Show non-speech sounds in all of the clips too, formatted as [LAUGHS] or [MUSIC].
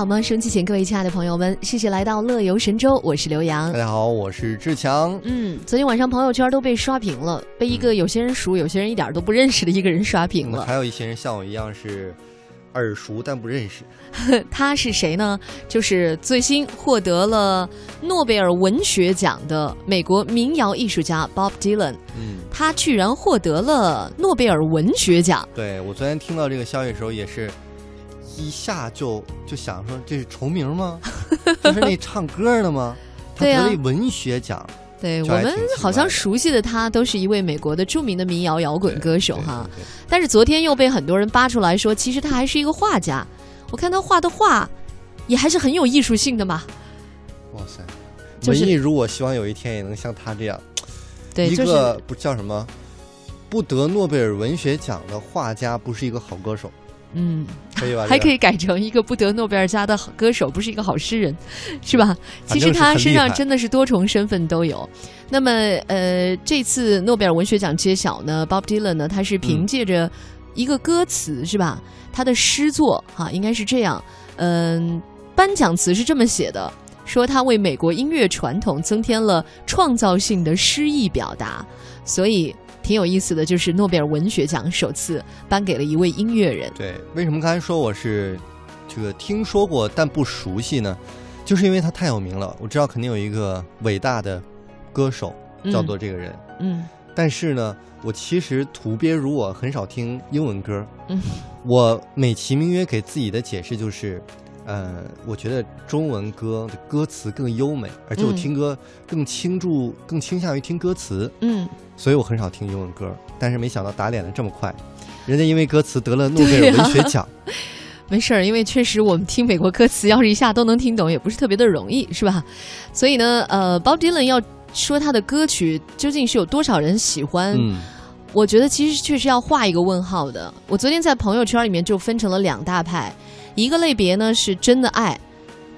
好吗？收机前各位亲爱的朋友们，谢谢来到乐游神州，我是刘洋大。家好，我是志强。嗯，昨天晚上朋友圈都被刷屏了，被一个有些人熟、有些人一点都不认识的一个人刷屏了。还有一些人像我一样是耳熟但不认识。[LAUGHS] 他是谁呢？就是最新获得了诺贝尔文学奖的美国民谣艺术家 Bob Dylan。嗯，他居然获得了诺贝尔文学奖。对我昨天听到这个消息的时候，也是一下就就想说这是重名吗？[LAUGHS] 就是那唱歌的吗？他得了文学奖。对我们好像熟悉的他，都是一位美国的著名的民谣摇滚歌手哈。。但是昨天又被很多人扒出来说，其实他还是一个画家。我看他画的画，也还是很有艺术性的嘛。哇塞！就是文艺如果希望有一天也能像他这样，对，一就是个不叫什么不得诺贝尔文学奖的画家，不是一个好歌手，嗯，可以吧？还可以。改成一个不得诺贝尔奖的好歌手，不是一个好诗人，是吧？其实他身上真的是多重身份都有。那么，呃，这次诺贝尔文学奖揭晓呢，Bob Dylan 呢，他是凭借着一个歌词、是吧？他的诗作哈、应该是这样，嗯、颁奖词是这么写的。说他为美国音乐传统增添了创造性的诗意表达，所以挺有意思的，就是诺贝尔文学奖首次颁给了一位音乐人。对，为什么刚才说我是这个听说过但不熟悉呢？就是因为他太有名了，我知道肯定有一个伟大的歌手叫做这个人，嗯但是呢，我其实土鳖如我，很少听英文歌。嗯我美其名曰给自己的解释就是，呃，我觉得中文歌的歌词更优美，而且我嗯听歌更倾注、更倾向于听歌词，嗯，所以我很少听英文歌。但是没想到打脸的这么快，人家因为歌词得了诺贝尔文学奖。[LAUGHS] 没事儿，因为确实我们听美国歌词，要是一下都能听懂，也不是特别的容易，是吧？所以呢，呃，Bob Dylan 要说他的歌曲究竟是有多少人喜欢，嗯，我觉得其实确实要画一个问号的。我昨天在朋友圈里面就分成了两大派，一个类别呢是真的爱。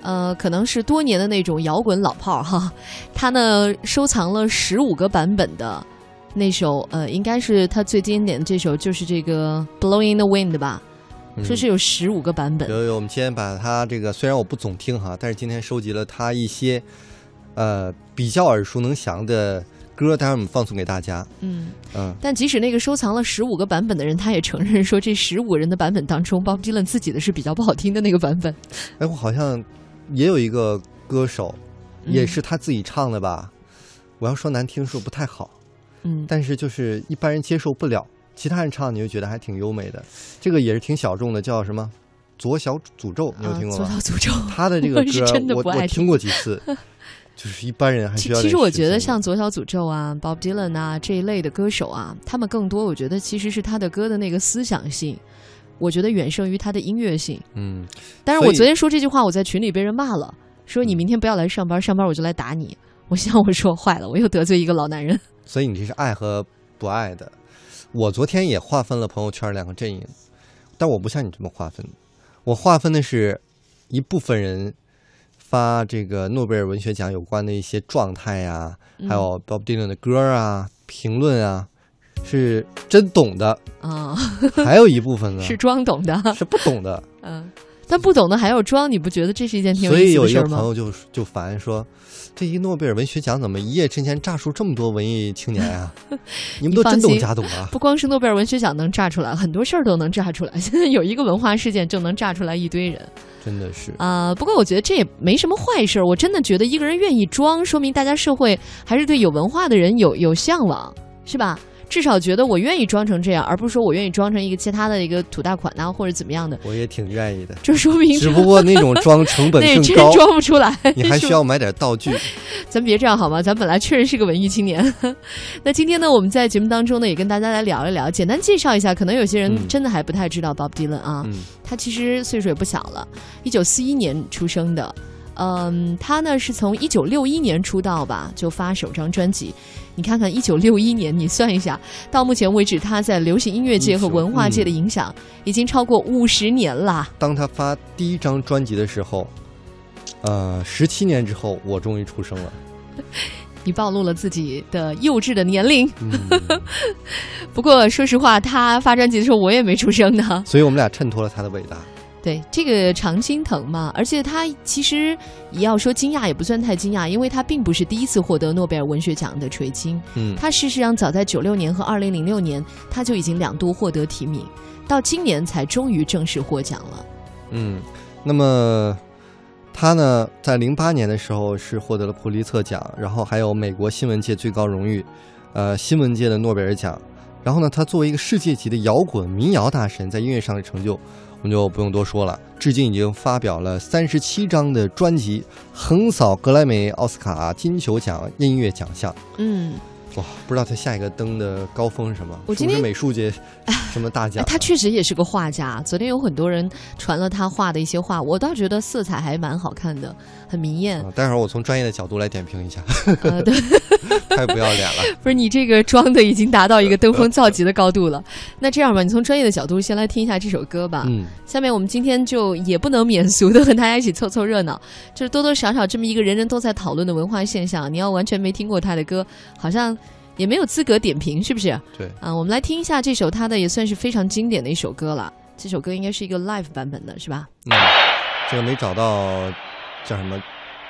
呃，可能是多年的那种摇滚老炮儿哈，[LAUGHS] 他呢收藏了十五个版本的那首，呃，应该是他最经典的这首，就是这个《Blowing the Wind》吧，嗯说是有十五个版本。有有，我们今天把他这个，虽然我不总听哈，但是今天收集了他一些，呃，比较耳熟能详的歌，待会儿我们放送给大家。嗯，嗯，但即使那个收藏了十五个版本的人，他也承认说，这十五个人的版本当中，Bob Dylan 自己的是比较不好听的那个版本。哎，我好像也有一个歌手，嗯也是他自己唱的吧？我要说难听说不太好，嗯，但是就是一般人接受不了，其他人唱你就觉得还挺优美的。这个也是挺小众的，叫什么？左小诅咒，你有听过吗？左小诅咒。他的这个歌 [LAUGHS] 我我听过几次，就是一般人还其实我觉得像左小诅咒啊、Bob Dylan 啊这一类的歌手啊，他们更多我觉得其实是他的歌的那个思想性，我觉得远胜于他的音乐性。嗯，但是我昨天说这句话，我在群里被人骂了，说你明天不要来上班，上班我就来打你。我想我说坏了，我又得罪一个老男人。所以你这是爱和不爱的。我昨天也划分了朋友圈两个阵营，但我不像你这么划分，我划分的是一部分人发这个诺贝尔文学奖有关的一些状态呀、嗯还有 Bob Dylan 的歌啊、评论啊，是真懂的；啊、还有一部分呢 [LAUGHS] 是装懂的，是不懂的。[LAUGHS] 嗯，但不懂的还要装，你不觉得这是一件挺所以有一意思的事儿吗？个朋友就就烦说，这一诺贝尔文学奖怎么一夜之间炸出这么多文艺青年啊？[LAUGHS] 你们都真懂假懂啊？不光是诺贝尔文学奖能炸出来，很多事儿都能炸出来。[LAUGHS] 现在有一个文化事件就能炸出来一堆人真的是。啊、不过我觉得这也没什么坏事儿。我真的觉得一个人愿意装，说明大家社会还是对有文化的人有有向往，是吧？至少觉得我愿意装成这样，而不是说我愿意装成一个其他的一个土大款呐、或者怎么样的。我也挺愿意的，这说明只不过那种 [LAUGHS] 装成本更高，装不出来，你还需要买点道具。[LAUGHS] 咱别这样好吗？咱本来确实是个文艺青年。[LAUGHS] 那今天呢，我们在节目当中呢，也跟大家来聊一聊，简单介绍一下。可能有些人嗯真的还不太知道 Bob Dylan 啊，嗯，他其实岁数也不小了，一九四一年出生的。嗯，他呢是从一九六一年出道吧，就发首张专辑。你看看一九六一年，你算一下，到目前为止，他在流行音乐界和文化界的影响已经超过五十年啦。当他发第一张专辑的时候，呃，十七年之后，我终于出生了。[LAUGHS] 你暴露了自己的幼稚的年龄。嗯，[LAUGHS] 不过说实话，他发专辑的时候我也没出生呢。所以我们俩衬托了他的伟大。对，这个常青藤嘛，而且他其实也要说惊讶也不算太惊讶，因为他并不是第一次获得诺贝尔文学奖的垂青。嗯，他事实上早在九六年和二零零六年他就已经两度获得提名，到今年才终于正式获奖了。嗯，那么他呢，在零八年的时候是获得了普利策奖，然后还有美国新闻界最高荣誉，呃，新闻界的诺贝尔奖。然后呢，他作为一个世界级的摇滚民谣大神，在音乐上的成就，我们就不用多说了。至今已经发表了三十七张的专辑，横扫格莱美、奥斯卡、金球奖音乐奖项。嗯，哇，不知道他下一个登的高峰是什么？我今天美术界 [LAUGHS] 什么大奖？他确实也是个画家。昨天有很多人传了他画的一些画，我倒觉得色彩还蛮好看的，很明艳。啊待会儿我从专业的角度来点评一下，呃，[LAUGHS] 对。太不要脸了。[LAUGHS] 不是你这个装的已经达到一个登峰造极的高度了。那这样吧，你从专业的角度先来听一下这首歌吧。嗯，下面我们今天就也不能免俗的和大家一起凑凑热闹，就是多多少少这么一个人人都在讨论的文化现象，你要完全没听过他的歌，好像也没有资格点评，是不是？对。啊，我们来听一下这首他的也算是非常经典的一首歌了。这首歌应该是一个 live 版本的，是吧？嗯，这个没找到叫什么，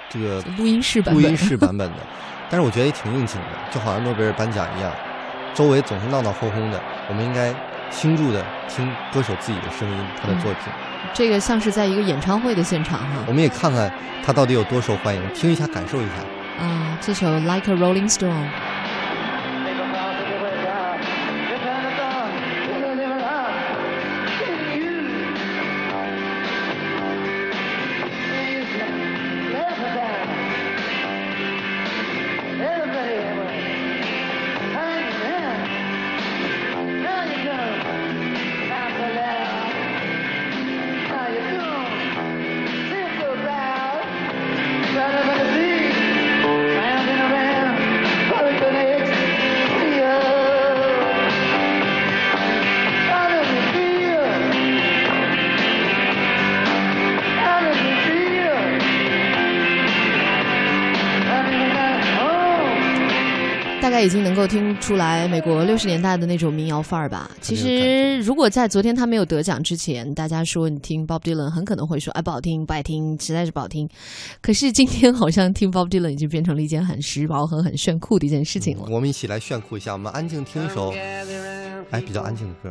这个录音室版本。录音室版本的。[LAUGHS] 但是我觉得也挺应景的，就好像诺贝尔颁奖一样，周围总是闹闹哄哄的，我们应该倾注的听歌手自己的声音，他的作品。这个像是在一个演唱会的现场哈。我们也看看他到底有多受欢迎，听一下，感受一下。啊，这首《Like a Rolling Stone》。概已经能够听出来美国六十年代的那种民谣范儿吧。其实，如果在昨天他没有得奖之前，大家说你听 Bob Dylan，很可能会说哎不好听，不爱听，实在是不好听。可是今天好像听 Bob Dylan 已经变成了一件很时髦和很炫酷的一件事情了。我们一起来炫酷一下，我们安静听一首哎比较安静的歌。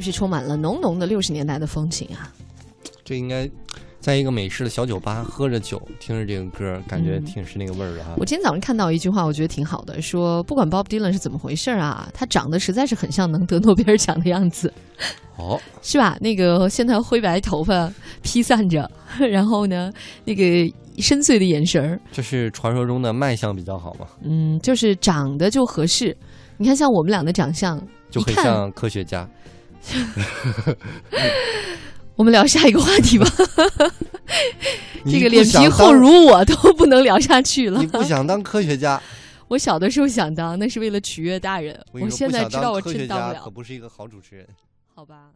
是不是充满了浓浓的六十年代的风情啊？这应该在一个美式的小酒吧，喝着酒，听着这个歌，感觉嗯挺是那个味儿的哈。我今天早上看到一句话，我觉得挺好的，说不管 Bob Dylan 是怎么回事啊，他长得实在是很像能得诺贝尔奖的样子，哦，是吧？那个现在灰白头发披散着，[LAUGHS] 然后呢，那个深邃的眼神儿，这是传说中的卖相比较好嘛，嗯，就是长得就合适。你看，像我们俩的长相，就很像科学家。[LAUGHS] 我们聊下一个话题吧。[LAUGHS] 你这个脸皮厚如我都不能聊下去了你。不想当科学家，[LAUGHS] 我小的时候想当，那是为了取悦大人。我现在知道我真当不了，家可不是一个好主持人。好吧。